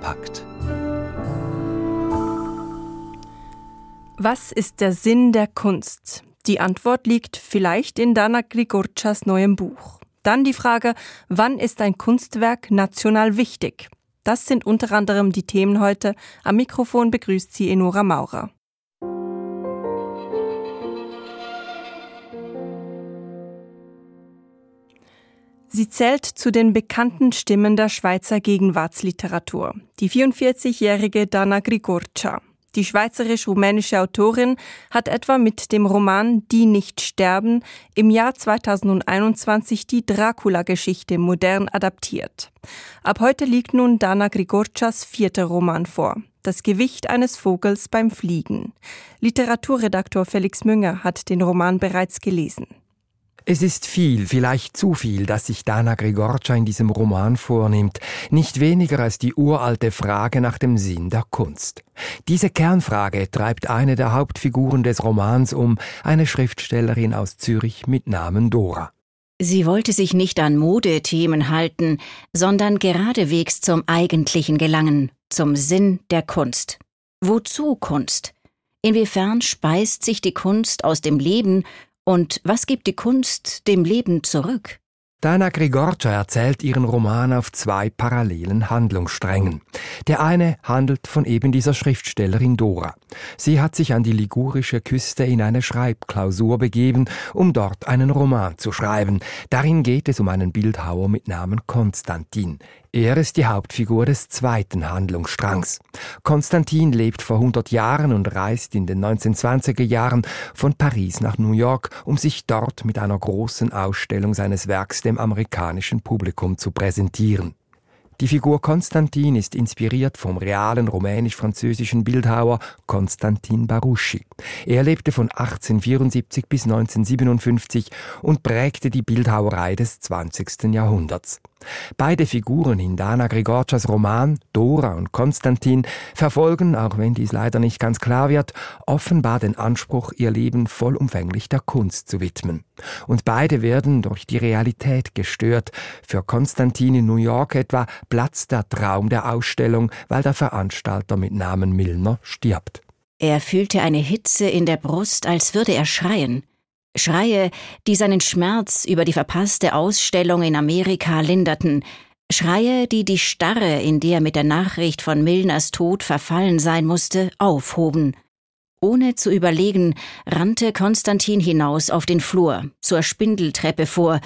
kompakt. Was ist der Sinn der Kunst? Die Antwort liegt vielleicht in Dana Grigorchas neuem Buch. Dann die Frage, wann ist ein Kunstwerk national wichtig? Das sind unter anderem die Themen heute. Am Mikrofon begrüßt sie Enora Maurer. Sie zählt zu den bekannten Stimmen der Schweizer Gegenwartsliteratur. Die 44-jährige Dana Grigorcha. Die schweizerisch-rumänische Autorin hat etwa mit dem Roman Die nicht sterben im Jahr 2021 die Dracula-Geschichte modern adaptiert. Ab heute liegt nun Dana Grigorchas vierter Roman vor. Das Gewicht eines Vogels beim Fliegen. Literaturredaktor Felix Münger hat den Roman bereits gelesen. Es ist viel, vielleicht zu viel, das sich Dana Grigorcia in diesem Roman vornimmt, nicht weniger als die uralte Frage nach dem Sinn der Kunst. Diese Kernfrage treibt eine der Hauptfiguren des Romans um, eine Schriftstellerin aus Zürich mit Namen Dora. Sie wollte sich nicht an Modethemen halten, sondern geradewegs zum Eigentlichen gelangen, zum Sinn der Kunst. Wozu Kunst? Inwiefern speist sich die Kunst aus dem Leben und was gibt die Kunst dem Leben zurück? Dana Grigorcia erzählt ihren Roman auf zwei parallelen Handlungssträngen. Der eine handelt von eben dieser Schriftstellerin Dora. Sie hat sich an die ligurische Küste in eine Schreibklausur begeben, um dort einen Roman zu schreiben. Darin geht es um einen Bildhauer mit Namen Konstantin. Er ist die Hauptfigur des zweiten Handlungsstrangs. Konstantin lebt vor 100 Jahren und reist in den 1920er Jahren von Paris nach New York, um sich dort mit einer großen Ausstellung seines Werks dem amerikanischen Publikum zu präsentieren. Die Figur Konstantin ist inspiriert vom realen rumänisch-französischen Bildhauer Konstantin Baruschi. Er lebte von 1874 bis 1957 und prägte die Bildhauerei des 20. Jahrhunderts. Beide Figuren in Dana Grigorchas Roman, Dora und Konstantin, verfolgen, auch wenn dies leider nicht ganz klar wird, offenbar den Anspruch, ihr Leben vollumfänglich der Kunst zu widmen. Und beide werden durch die Realität gestört. Für Konstantin in New York etwa platzt der Traum der Ausstellung, weil der Veranstalter mit Namen Milner stirbt. Er fühlte eine Hitze in der Brust, als würde er schreien. Schreie, die seinen Schmerz über die verpasste Ausstellung in Amerika linderten, Schreie, die die Starre, in der mit der Nachricht von Milners Tod verfallen sein musste, aufhoben. Ohne zu überlegen, rannte Konstantin hinaus auf den Flur, zur Spindeltreppe vor,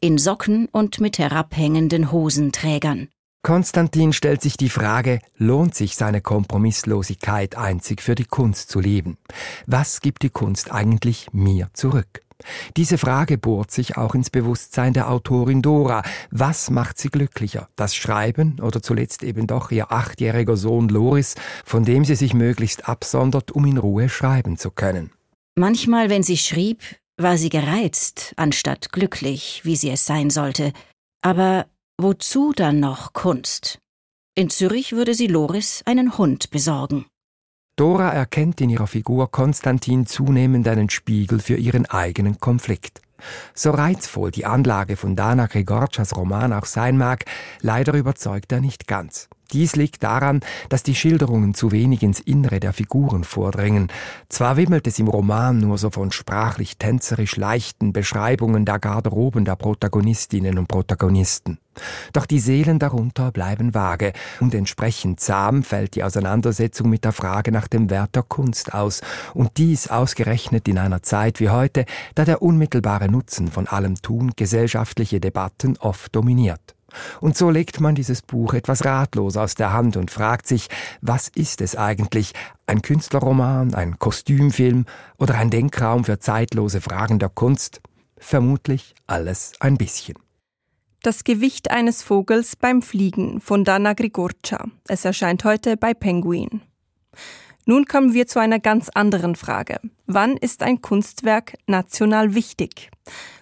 in Socken und mit herabhängenden Hosenträgern. Konstantin stellt sich die Frage, lohnt sich seine Kompromisslosigkeit einzig für die Kunst zu leben? Was gibt die Kunst eigentlich mir zurück? Diese Frage bohrt sich auch ins Bewusstsein der Autorin Dora. Was macht sie glücklicher? Das Schreiben oder zuletzt eben doch ihr achtjähriger Sohn Loris, von dem sie sich möglichst absondert, um in Ruhe schreiben zu können? Manchmal, wenn sie schrieb, war sie gereizt, anstatt glücklich, wie sie es sein sollte. Aber Wozu dann noch Kunst? In Zürich würde sie Loris einen Hund besorgen. Dora erkennt in ihrer Figur Konstantin zunehmend einen Spiegel für ihren eigenen Konflikt. So reizvoll die Anlage von Dana Grigorchas Roman auch sein mag, leider überzeugt er nicht ganz. Dies liegt daran, dass die Schilderungen zu wenig ins Innere der Figuren vordringen. Zwar wimmelt es im Roman nur so von sprachlich tänzerisch leichten Beschreibungen der Garderoben der Protagonistinnen und Protagonisten. Doch die Seelen darunter bleiben vage und entsprechend zahm fällt die Auseinandersetzung mit der Frage nach dem Wert der Kunst aus und dies ausgerechnet in einer Zeit wie heute, da der unmittelbare Nutzen von allem Tun gesellschaftliche Debatten oft dominiert. Und so legt man dieses Buch etwas ratlos aus der Hand und fragt sich, was ist es eigentlich? Ein Künstlerroman, ein Kostümfilm oder ein Denkraum für zeitlose Fragen der Kunst? Vermutlich alles ein bisschen. Das Gewicht eines Vogels beim Fliegen von Dana Grigorcha. Es erscheint heute bei Penguin. Nun kommen wir zu einer ganz anderen Frage. Wann ist ein Kunstwerk national wichtig?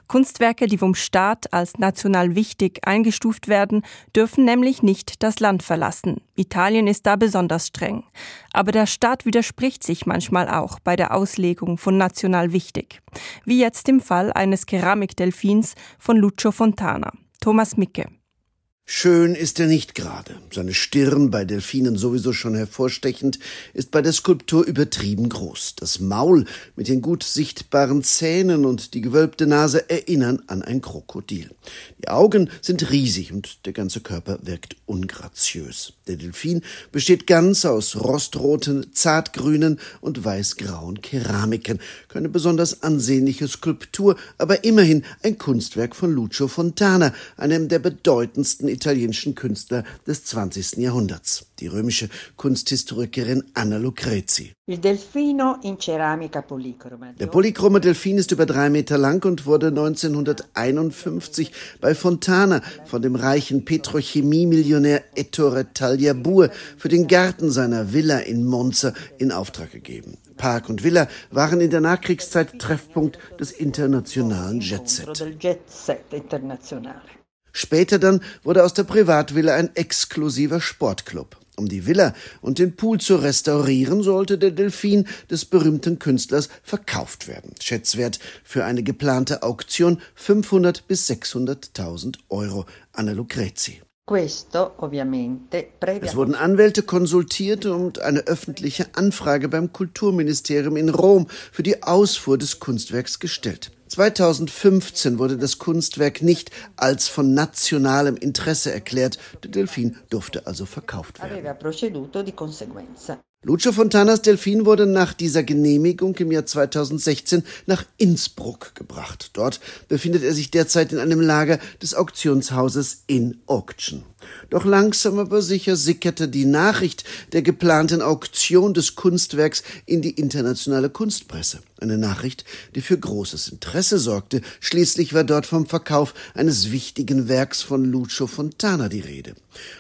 Kunstwerke, die vom Staat als national wichtig eingestuft werden, dürfen nämlich nicht das Land verlassen. Italien ist da besonders streng. Aber der Staat widerspricht sich manchmal auch bei der Auslegung von national wichtig. Wie jetzt im Fall eines Keramikdelfins von Lucio Fontana. Thomas Micke. Schön ist er nicht gerade. Seine Stirn, bei Delfinen sowieso schon hervorstechend, ist bei der Skulptur übertrieben groß. Das Maul mit den gut sichtbaren Zähnen und die gewölbte Nase erinnern an ein Krokodil. Die Augen sind riesig und der ganze Körper wirkt ungraziös. Der Delfin besteht ganz aus rostroten, zartgrünen und weißgrauen Keramiken. Keine besonders ansehnliche Skulptur, aber immerhin ein Kunstwerk von Lucio Fontana, einem der bedeutendsten italienischen Künstler des 20. Jahrhunderts, die römische Kunsthistorikerin Anna Lucrezi. Der polychrome Delfin ist über drei Meter lang und wurde 1951 bei Fontana von dem reichen Petrochemie-Millionär Ettore Tagliabue für den Garten seiner Villa in Monza in Auftrag gegeben. Park und Villa waren in der Nachkriegszeit Treffpunkt des internationalen Jetset. Später dann wurde aus der Privatvilla ein exklusiver Sportclub. Um die Villa und den Pool zu restaurieren, sollte der Delfin des berühmten Künstlers verkauft werden. Schätzwert für eine geplante Auktion 500 bis 600.000 Euro. Anna Lucrezi. Es wurden Anwälte konsultiert und eine öffentliche Anfrage beim Kulturministerium in Rom für die Ausfuhr des Kunstwerks gestellt. 2015 wurde das Kunstwerk nicht als von nationalem Interesse erklärt. Der Delfin durfte also verkauft werden. Lucio Fontanas Delfin wurde nach dieser Genehmigung im Jahr 2016 nach Innsbruck gebracht. Dort befindet er sich derzeit in einem Lager des Auktionshauses in Auction. Doch langsam aber sicher sickerte die Nachricht der geplanten Auktion des Kunstwerks in die internationale Kunstpresse. Eine Nachricht, die für großes Interesse sorgte. Schließlich war dort vom Verkauf eines wichtigen Werks von Lucio Fontana die Rede.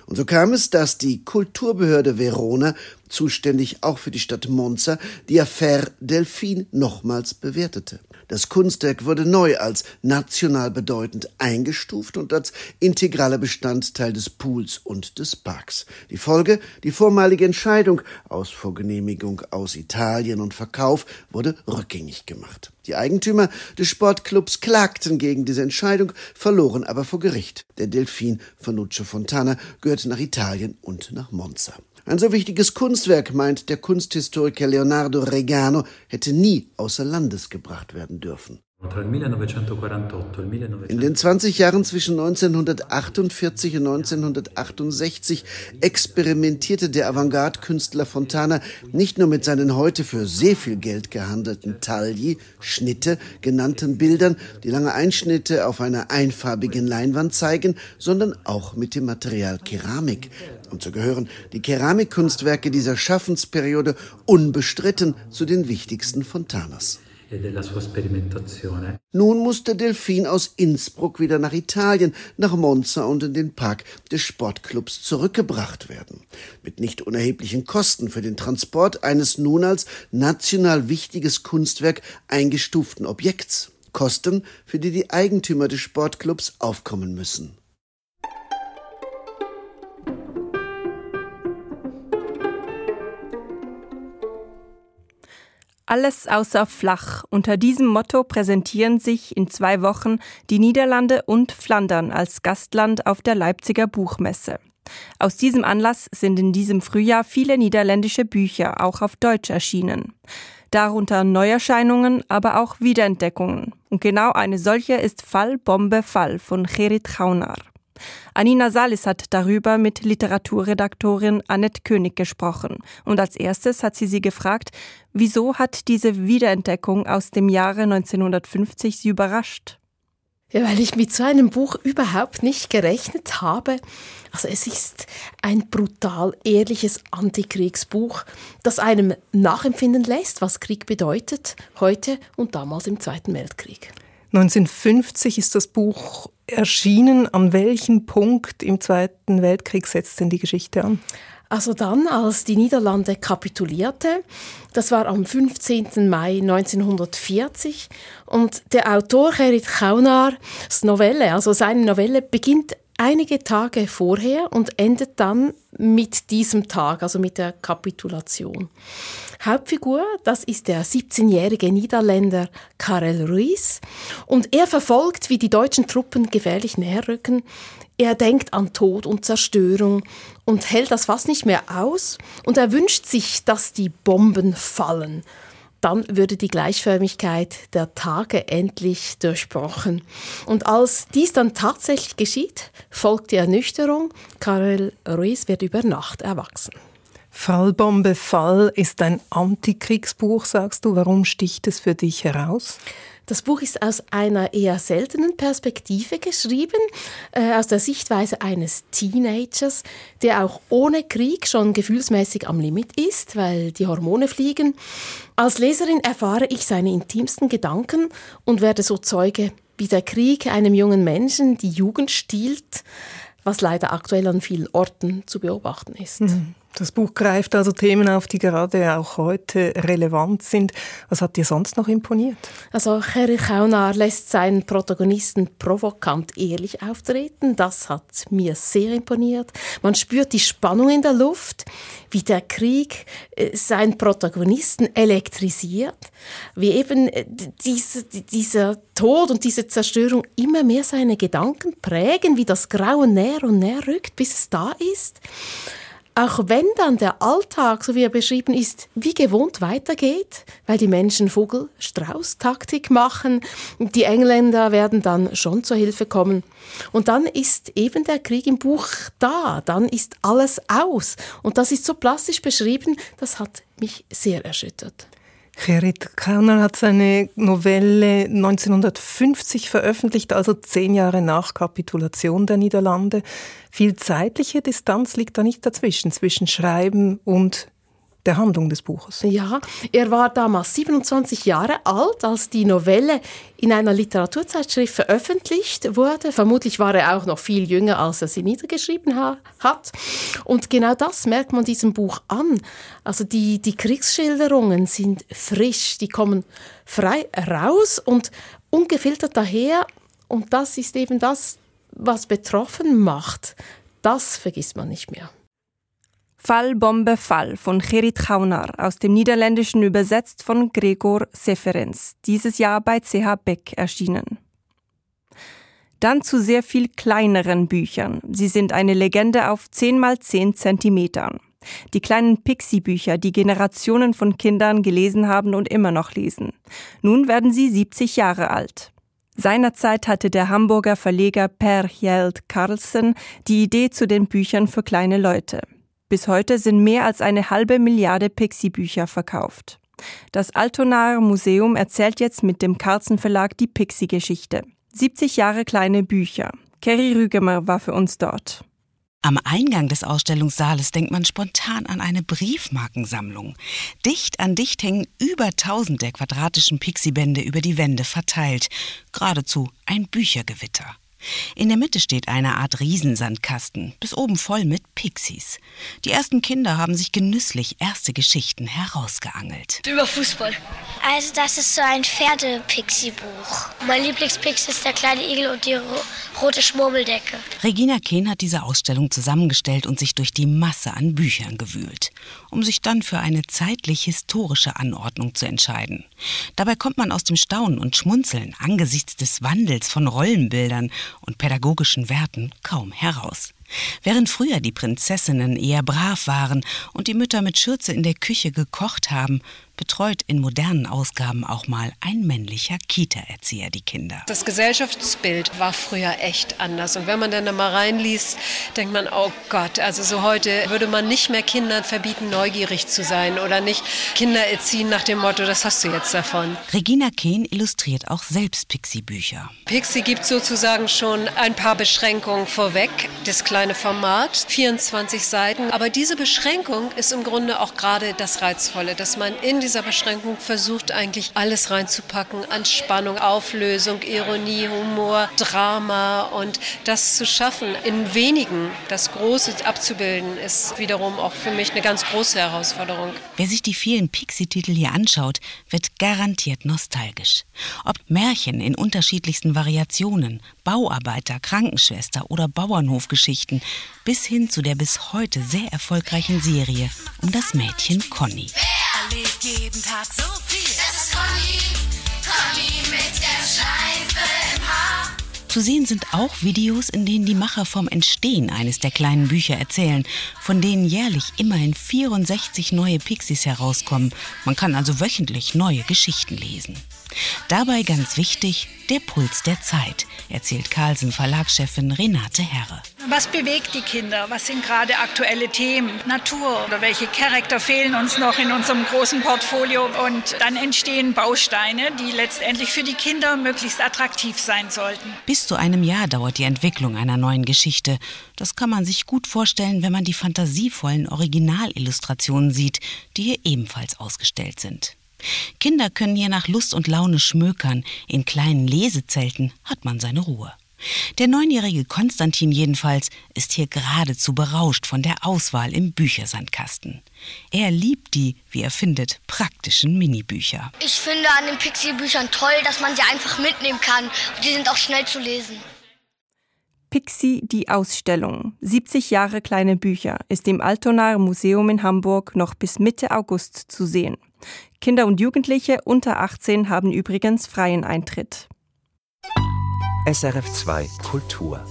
Und so kam es, dass die Kulturbehörde Verona, zuständig auch für die Stadt Monza, die Affaire Delphine nochmals bewertete. Das Kunstwerk wurde neu als national bedeutend eingestuft und als integraler Bestandteil des Pools und des Parks. Die Folge, die vormalige Entscheidung aus Vorgenehmigung aus Italien und Verkauf wurde rückgängig gemacht. Die Eigentümer des Sportclubs klagten gegen diese Entscheidung, verloren aber vor Gericht. Der Delfin von Lucio Fontana gehörte nach Italien und nach Monza. Ein so wichtiges Kunstwerk, meint der Kunsthistoriker Leonardo Regano, hätte nie außer Landes gebracht werden dürfen. In den 20 Jahren zwischen 1948 und 1968 experimentierte der Avantgarde-Künstler Fontana nicht nur mit seinen heute für sehr viel Geld gehandelten Tagli, Schnitte genannten Bildern, die lange Einschnitte auf einer einfarbigen Leinwand zeigen, sondern auch mit dem Material Keramik. Und so gehören die Keramikkunstwerke dieser Schaffensperiode unbestritten zu den wichtigsten Fontanas. E Nun muss der Delfin aus Innsbruck wieder nach Italien, nach Monza und in den Park des Sportclubs zurückgebracht werden. Mit nicht unerheblichen Kosten für den Transport eines nun als national wichtiges Kunstwerk eingestuften Objekts. Kosten, für die die Eigentümer des Sportclubs aufkommen müssen. Alles außer flach. Unter diesem Motto präsentieren sich in zwei Wochen die Niederlande und Flandern als Gastland auf der Leipziger Buchmesse. Aus diesem Anlass sind in diesem Frühjahr viele niederländische Bücher auch auf Deutsch erschienen. Darunter Neuerscheinungen, aber auch Wiederentdeckungen. Und genau eine solche ist Fall Bombe Fall von Gerrit Gaunar. Anina Salis hat darüber mit Literaturredaktorin Annette König gesprochen. Und als erstes hat sie sie gefragt, wieso hat diese Wiederentdeckung aus dem Jahre 1950 sie überrascht? Ja, weil ich mit so einem Buch überhaupt nicht gerechnet habe. Also es ist ein brutal ehrliches Antikriegsbuch, das einem nachempfinden lässt, was Krieg bedeutet, heute und damals im Zweiten Weltkrieg. 1950 ist das Buch erschienen. An welchem Punkt im Zweiten Weltkrieg setzt denn die Geschichte an? Also dann, als die Niederlande kapitulierte, das war am 15. Mai 1940 und der Autor Gerrit Gaunar, Novelle, also seine Novelle beginnt einige Tage vorher und endet dann mit diesem Tag, also mit der Kapitulation. Hauptfigur, das ist der 17-jährige Niederländer Karel Ruiz und er verfolgt, wie die deutschen Truppen gefährlich näher rücken. Er denkt an Tod und Zerstörung und hält das fast nicht mehr aus und er wünscht sich, dass die Bomben fallen. Dann würde die Gleichförmigkeit der Tage endlich durchbrochen. Und als dies dann tatsächlich geschieht, folgt die Ernüchterung. Karel Ruiz wird über Nacht erwachsen. Fallbombe Fall ist ein Antikriegsbuch, sagst du. Warum sticht es für dich heraus? Das Buch ist aus einer eher seltenen Perspektive geschrieben, äh, aus der Sichtweise eines Teenagers, der auch ohne Krieg schon gefühlsmäßig am Limit ist, weil die Hormone fliegen. Als Leserin erfahre ich seine intimsten Gedanken und werde so Zeuge, wie der Krieg einem jungen Menschen die Jugend stiehlt, was leider aktuell an vielen Orten zu beobachten ist. Mhm. Das Buch greift also Themen auf, die gerade auch heute relevant sind. Was hat dir sonst noch imponiert? Also Herr Kaunar lässt seinen Protagonisten provokant ehrlich auftreten. Das hat mir sehr imponiert. Man spürt die Spannung in der Luft, wie der Krieg äh, seinen Protagonisten elektrisiert, wie eben äh, diese, dieser Tod und diese Zerstörung immer mehr seine Gedanken prägen, wie das Grauen näher und näher rückt, bis es da ist auch wenn dann der Alltag, so wie er beschrieben ist, wie gewohnt weitergeht, weil die Menschen Vogel-Strauß-Taktik machen, die Engländer werden dann schon zur Hilfe kommen. Und dann ist eben der Krieg im Buch da, dann ist alles aus. Und das ist so plastisch beschrieben, das hat mich sehr erschüttert. Gerrit Kauner hat seine Novelle 1950 veröffentlicht, also zehn Jahre nach Kapitulation der Niederlande. Viel zeitliche Distanz liegt da nicht dazwischen, zwischen Schreiben und der Handlung des Buches. Ja, er war damals 27 Jahre alt, als die Novelle in einer Literaturzeitschrift veröffentlicht wurde. Vermutlich war er auch noch viel jünger, als er sie niedergeschrieben ha hat. Und genau das merkt man diesem Buch an. Also die, die Kriegsschilderungen sind frisch, die kommen frei raus und ungefiltert daher. Und das ist eben das, was betroffen macht. Das vergisst man nicht mehr. Fall Bombe Fall von Gerrit Kaunar aus dem Niederländischen übersetzt von Gregor Seferens, dieses Jahr bei CH Beck erschienen. Dann zu sehr viel kleineren Büchern. Sie sind eine Legende auf 10 mal 10 Zentimetern. Die kleinen Pixie-Bücher, die Generationen von Kindern gelesen haben und immer noch lesen. Nun werden sie 70 Jahre alt. Seinerzeit hatte der Hamburger Verleger Per Hjeld Carlsen die Idee zu den Büchern für kleine Leute. Bis heute sind mehr als eine halbe Milliarde Pixie-Bücher verkauft. Das Altonaer Museum erzählt jetzt mit dem Carlsen Verlag die Pixie-Geschichte. 70 Jahre kleine Bücher. Kerry Rügemer war für uns dort. Am Eingang des Ausstellungssaales denkt man spontan an eine Briefmarkensammlung. Dicht an dicht hängen über tausend der quadratischen Pixie-Bände über die Wände verteilt. Geradezu ein Büchergewitter. In der Mitte steht eine Art Riesensandkasten, bis oben voll mit Pixies. Die ersten Kinder haben sich genüsslich erste Geschichten herausgeangelt. Über Fußball. Also das ist so ein Pferde-Pixie-Buch. Mein Lieblingspixie ist der kleine Igel und die ro rote Schmurmeldecke. Regina Kehn hat diese Ausstellung zusammengestellt und sich durch die Masse an Büchern gewühlt, um sich dann für eine zeitlich-historische Anordnung zu entscheiden. Dabei kommt man aus dem Staunen und Schmunzeln angesichts des Wandels von Rollenbildern und pädagogischen Werten kaum heraus. Während früher die Prinzessinnen eher brav waren und die Mütter mit Schürze in der Küche gekocht haben, betreut in modernen Ausgaben auch mal ein männlicher Kita-Erzieher die Kinder. Das Gesellschaftsbild war früher echt anders. Und wenn man dann da mal reinliest, denkt man, oh Gott, also so heute würde man nicht mehr Kindern verbieten, neugierig zu sein oder nicht Kinder erziehen nach dem Motto, das hast du jetzt davon. Regina Kehn illustriert auch selbst Pixie-Bücher. Pixie gibt sozusagen schon ein paar Beschränkungen vorweg. Das kleine Format, 24 Seiten. Aber diese Beschränkung ist im Grunde auch gerade das Reizvolle, dass man in dieser Beschränkung versucht eigentlich alles reinzupacken an Spannung, Auflösung, Ironie, Humor, Drama und das zu schaffen, in wenigen das Große abzubilden, ist wiederum auch für mich eine ganz große Herausforderung. Wer sich die vielen Pixie-Titel hier anschaut, wird garantiert nostalgisch. Ob Märchen in unterschiedlichsten Variationen, Bauarbeiter, Krankenschwester oder Bauernhofgeschichten, bis hin zu der bis heute sehr erfolgreichen Serie um das Mädchen Conny erlebt jeden Tag so viel. Das ist Conny, Conny mit der Schleife im Haar. Zu sehen sind auch Videos, in denen die Macher vom Entstehen eines der kleinen Bücher erzählen, von denen jährlich immerhin 64 neue Pixies herauskommen. Man kann also wöchentlich neue Geschichten lesen. Dabei ganz wichtig, der Puls der Zeit, erzählt Carlsen Verlagschefin Renate Herre. Was bewegt die Kinder? Was sind gerade aktuelle Themen? Natur oder welche Charakter fehlen uns noch in unserem großen Portfolio? Und dann entstehen Bausteine, die letztendlich für die Kinder möglichst attraktiv sein sollten. Bis zu einem Jahr dauert die Entwicklung einer neuen Geschichte. Das kann man sich gut vorstellen, wenn man die fantasievollen Originalillustrationen sieht, die hier ebenfalls ausgestellt sind. Kinder können hier nach Lust und Laune schmökern, in kleinen Lesezelten hat man seine Ruhe. Der neunjährige Konstantin jedenfalls ist hier geradezu berauscht von der Auswahl im Büchersandkasten. Er liebt die, wie er findet, praktischen Minibücher. Ich finde an den Pixie-Büchern toll, dass man sie einfach mitnehmen kann. Und die sind auch schnell zu lesen. Pixie die Ausstellung 70 Jahre kleine Bücher ist im Altonaer Museum in Hamburg noch bis Mitte August zu sehen. Kinder und Jugendliche unter 18 haben übrigens freien Eintritt. SRF 2 Kultur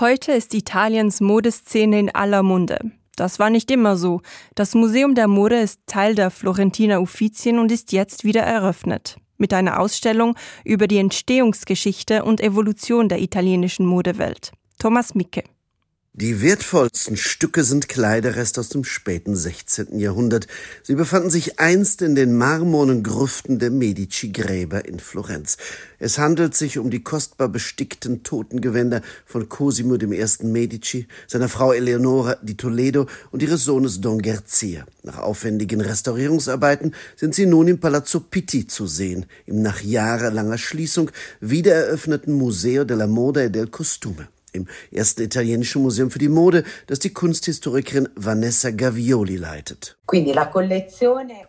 Heute ist Italiens Modeszene in aller Munde. Das war nicht immer so. Das Museum der Mode ist Teil der Florentina Uffizien und ist jetzt wieder eröffnet. Mit einer Ausstellung über die Entstehungsgeschichte und Evolution der italienischen Modewelt. Thomas Micke. Die wertvollsten Stücke sind Kleiderreste aus dem späten 16. Jahrhundert. Sie befanden sich einst in den marmornen Grüften der Medici-Gräber in Florenz. Es handelt sich um die kostbar bestickten Totengewänder von Cosimo I. Medici, seiner Frau Eleonora di Toledo und ihres Sohnes Don Gerzia. Nach aufwendigen Restaurierungsarbeiten sind sie nun im Palazzo Pitti zu sehen, im nach jahrelanger Schließung wiedereröffneten Museo della Moda e del Costume im ersten italienischen Museum für die Mode, das die Kunsthistorikerin Vanessa Gavioli leitet.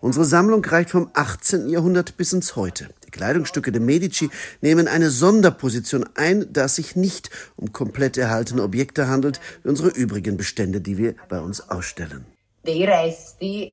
Unsere Sammlung reicht vom 18. Jahrhundert bis ins Heute. Die Kleidungsstücke der Medici nehmen eine Sonderposition ein, da es sich nicht um komplett erhaltene Objekte handelt, wie unsere übrigen Bestände, die wir bei uns ausstellen.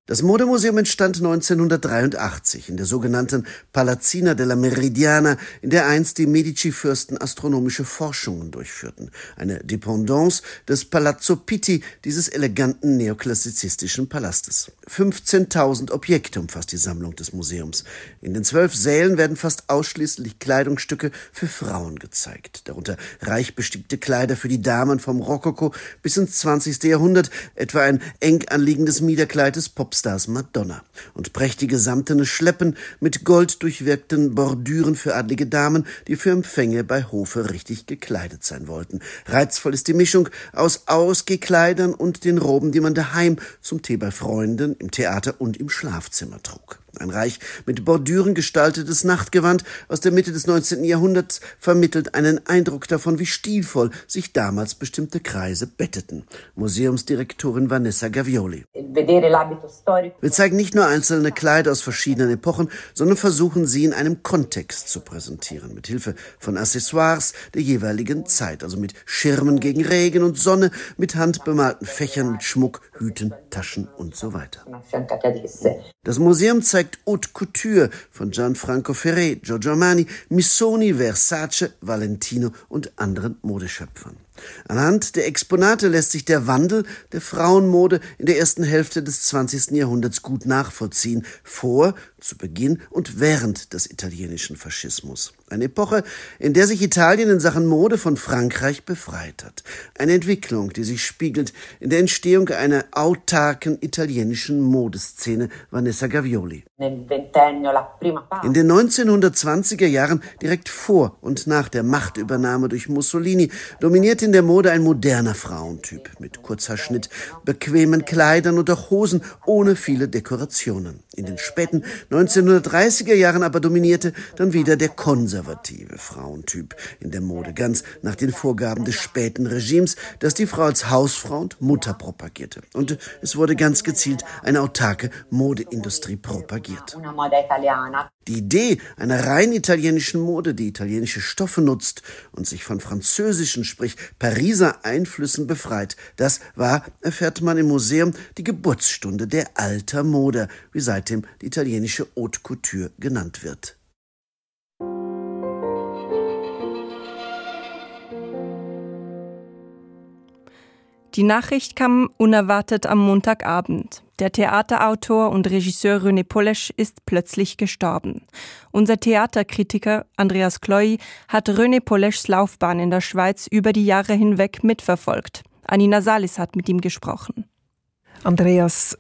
Das Modemuseum entstand 1983 in der sogenannten Palazzina della Meridiana, in der einst die Medici-Fürsten astronomische Forschungen durchführten. Eine Dependance des Palazzo Pitti, dieses eleganten neoklassizistischen Palastes. 15.000 Objekte umfasst die Sammlung des Museums. In den zwölf Sälen werden fast ausschließlich Kleidungsstücke für Frauen gezeigt. Darunter reich bestickte Kleider für die Damen vom Rokoko bis ins 20. Jahrhundert, etwa ein eng anliegendes das Miederkleid des Popstars Madonna und prächtige samtene Schleppen mit golddurchwirkten Bordüren für adlige Damen, die für Empfänge bei Hofe richtig gekleidet sein wollten. Reizvoll ist die Mischung aus Ausgekleidern und den Roben, die man daheim zum Tee bei Freunden, im Theater und im Schlafzimmer trug. Ein reich mit Bordüren gestaltetes Nachtgewand aus der Mitte des 19. Jahrhunderts vermittelt einen Eindruck davon, wie stilvoll sich damals bestimmte Kreise betteten. Museumsdirektorin Vanessa Gavioli. Wir zeigen nicht nur einzelne Kleider aus verschiedenen Epochen, sondern versuchen sie in einem Kontext zu präsentieren, mit Hilfe von Accessoires der jeweiligen Zeit, also mit Schirmen gegen Regen und Sonne, mit handbemalten Fächern, mit Schmuck, Hüten, Taschen und so weiter. Das Museum zeigt zeigt Haute Couture von Gianfranco Ferré, Giorgio Armani, Missoni, Versace, Valentino und anderen Modeschöpfern. Anhand der Exponate lässt sich der Wandel der Frauenmode in der ersten Hälfte des 20. Jahrhunderts gut nachvollziehen, vor, zu Beginn und während des italienischen Faschismus. Eine Epoche, in der sich Italien in Sachen Mode von Frankreich befreit hat. Eine Entwicklung, die sich spiegelt in der Entstehung einer autarken italienischen Modeszene Vanessa Gavioli. In den 1920er Jahren, direkt vor und nach der Machtübernahme durch Mussolini, dominierte in der Mode ein moderner Frauentyp mit Kurzhaarschnitt, bequemen Kleidern und auch Hosen ohne viele Dekorationen. In den späten 1930er Jahren aber dominierte dann wieder der konservative Frauentyp in der Mode, ganz nach den Vorgaben des späten Regimes, das die Frau als Hausfrau und Mutter propagierte. Und es wurde ganz gezielt eine autarke Modeindustrie propagiert. Die Idee einer rein italienischen Mode, die italienische Stoffe nutzt und sich von französischen, sprich Pariser Einflüssen befreit, das war, erfährt man im Museum, die Geburtsstunde der alter Mode, wie weitem die italienische Haute Couture genannt wird. Die Nachricht kam unerwartet am Montagabend. Der Theaterautor und Regisseur René Polesch ist plötzlich gestorben. Unser Theaterkritiker Andreas Kloy hat René Poleschs Laufbahn in der Schweiz über die Jahre hinweg mitverfolgt. Anina Salis hat mit ihm gesprochen. Andreas,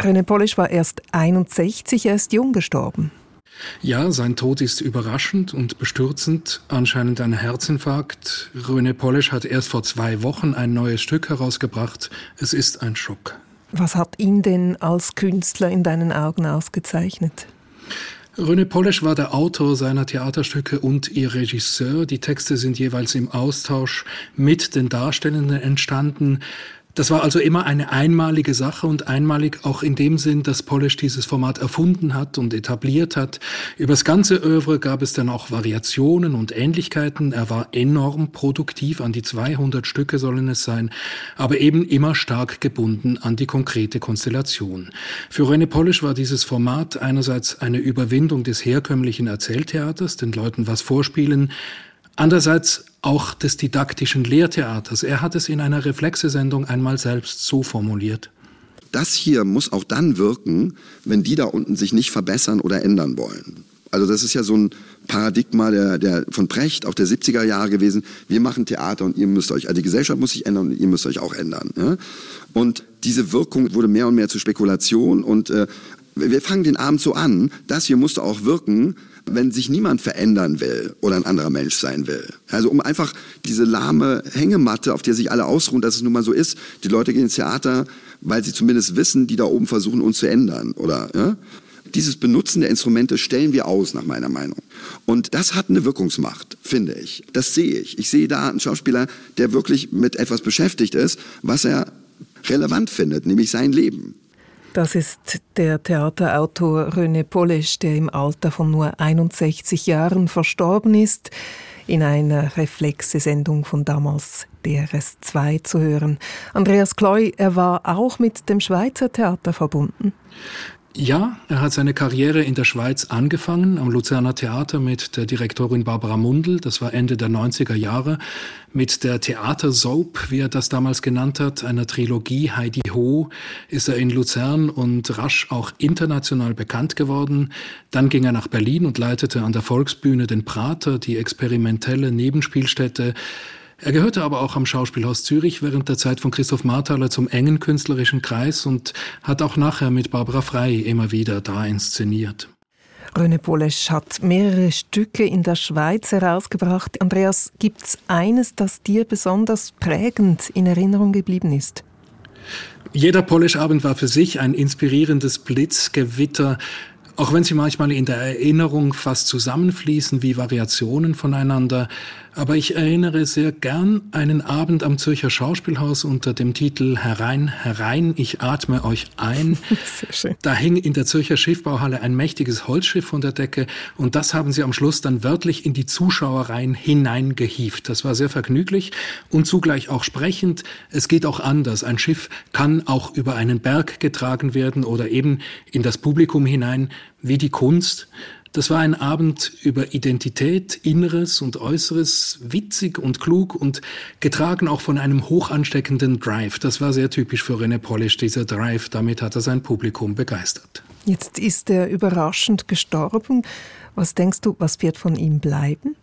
René Polesch war erst 61, er ist jung gestorben. Ja, sein Tod ist überraschend und bestürzend. Anscheinend ein Herzinfarkt. René Polesch hat erst vor zwei Wochen ein neues Stück herausgebracht. Es ist ein Schock. Was hat ihn denn als Künstler in deinen Augen ausgezeichnet? René Polesch war der Autor seiner Theaterstücke und ihr Regisseur. Die Texte sind jeweils im Austausch mit den Darstellenden entstanden. Das war also immer eine einmalige Sache und einmalig auch in dem Sinn, dass Polish dieses Format erfunden hat und etabliert hat. Über das ganze Övre gab es dann auch Variationen und Ähnlichkeiten. Er war enorm produktiv, an die 200 Stücke sollen es sein, aber eben immer stark gebunden an die konkrete Konstellation. Für René Polish war dieses Format einerseits eine Überwindung des herkömmlichen Erzähltheaters, den Leuten was vorspielen, Andererseits auch des didaktischen Lehrtheaters. Er hat es in einer Reflexe-Sendung einmal selbst so formuliert. Das hier muss auch dann wirken, wenn die da unten sich nicht verbessern oder ändern wollen. Also das ist ja so ein Paradigma der, der, von Precht, auch der 70er Jahre gewesen. Wir machen Theater und ihr müsst euch, also die Gesellschaft muss sich ändern und ihr müsst euch auch ändern. Ja? Und diese Wirkung wurde mehr und mehr zur Spekulation und äh, wir fangen den Abend so an, das hier musste auch wirken, wenn sich niemand verändern will oder ein anderer Mensch sein will. Also um einfach diese lahme Hängematte, auf der sich alle ausruhen, dass es nun mal so ist. Die Leute gehen ins Theater, weil sie zumindest wissen, die da oben versuchen, uns zu ändern. Oder ja? dieses Benutzen der Instrumente stellen wir aus, nach meiner Meinung. Und das hat eine Wirkungsmacht, finde ich. Das sehe ich. Ich sehe da einen Schauspieler, der wirklich mit etwas beschäftigt ist, was er relevant findet, nämlich sein Leben. Das ist der Theaterautor René Polesch, der im Alter von nur 61 Jahren verstorben ist, in einer Reflexe-Sendung von damals DRS2 zu hören. Andreas Kloy, er war auch mit dem Schweizer Theater verbunden. Ja, er hat seine Karriere in der Schweiz angefangen, am Luzerner Theater mit der Direktorin Barbara Mundl, das war Ende der 90er Jahre, mit der Theatersoap, wie er das damals genannt hat, einer Trilogie Heidi Ho, ist er in Luzern und rasch auch international bekannt geworden. Dann ging er nach Berlin und leitete an der Volksbühne den Prater, die experimentelle Nebenspielstätte. Er gehörte aber auch am Schauspielhaus Zürich während der Zeit von Christoph Marthaler zum engen künstlerischen Kreis und hat auch nachher mit Barbara Frey immer wieder da inszeniert. René Polesch hat mehrere Stücke in der Schweiz herausgebracht. Andreas, gibt es eines, das dir besonders prägend in Erinnerung geblieben ist? Jeder Polish-Abend war für sich ein inspirierendes Blitzgewitter, auch wenn sie manchmal in der Erinnerung fast zusammenfließen wie Variationen voneinander. Aber ich erinnere sehr gern einen Abend am Zürcher Schauspielhaus unter dem Titel Herein, herein, ich atme euch ein. Sehr schön. Da hing in der Zürcher Schiffbauhalle ein mächtiges Holzschiff von der Decke und das haben sie am Schluss dann wörtlich in die Zuschauereien hineingehieft. Das war sehr vergnüglich und zugleich auch sprechend. Es geht auch anders. Ein Schiff kann auch über einen Berg getragen werden oder eben in das Publikum hinein, wie die Kunst. Das war ein Abend über Identität, Inneres und Äußeres, witzig und klug und getragen auch von einem hochansteckenden Drive. Das war sehr typisch für René Polish, dieser Drive. Damit hat er sein Publikum begeistert. Jetzt ist er überraschend gestorben. Was denkst du, was wird von ihm bleiben?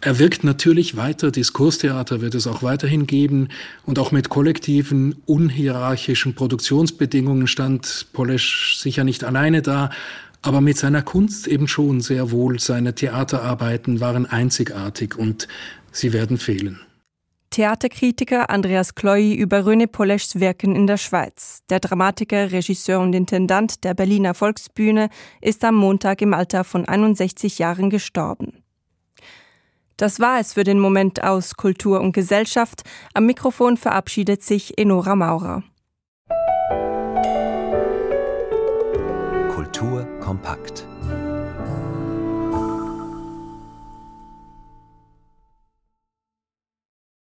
Er wirkt natürlich weiter, Diskurstheater wird es auch weiterhin geben und auch mit kollektiven, unhierarchischen Produktionsbedingungen stand Polesch sicher nicht alleine da, aber mit seiner Kunst eben schon sehr wohl. Seine Theaterarbeiten waren einzigartig und sie werden fehlen. Theaterkritiker Andreas Kloy über René Poleschs Wirken in der Schweiz. Der Dramatiker, Regisseur und Intendant der Berliner Volksbühne ist am Montag im Alter von 61 Jahren gestorben. Das war es für den Moment aus Kultur und Gesellschaft. Am Mikrofon verabschiedet sich Enora Maurer. Kompakt.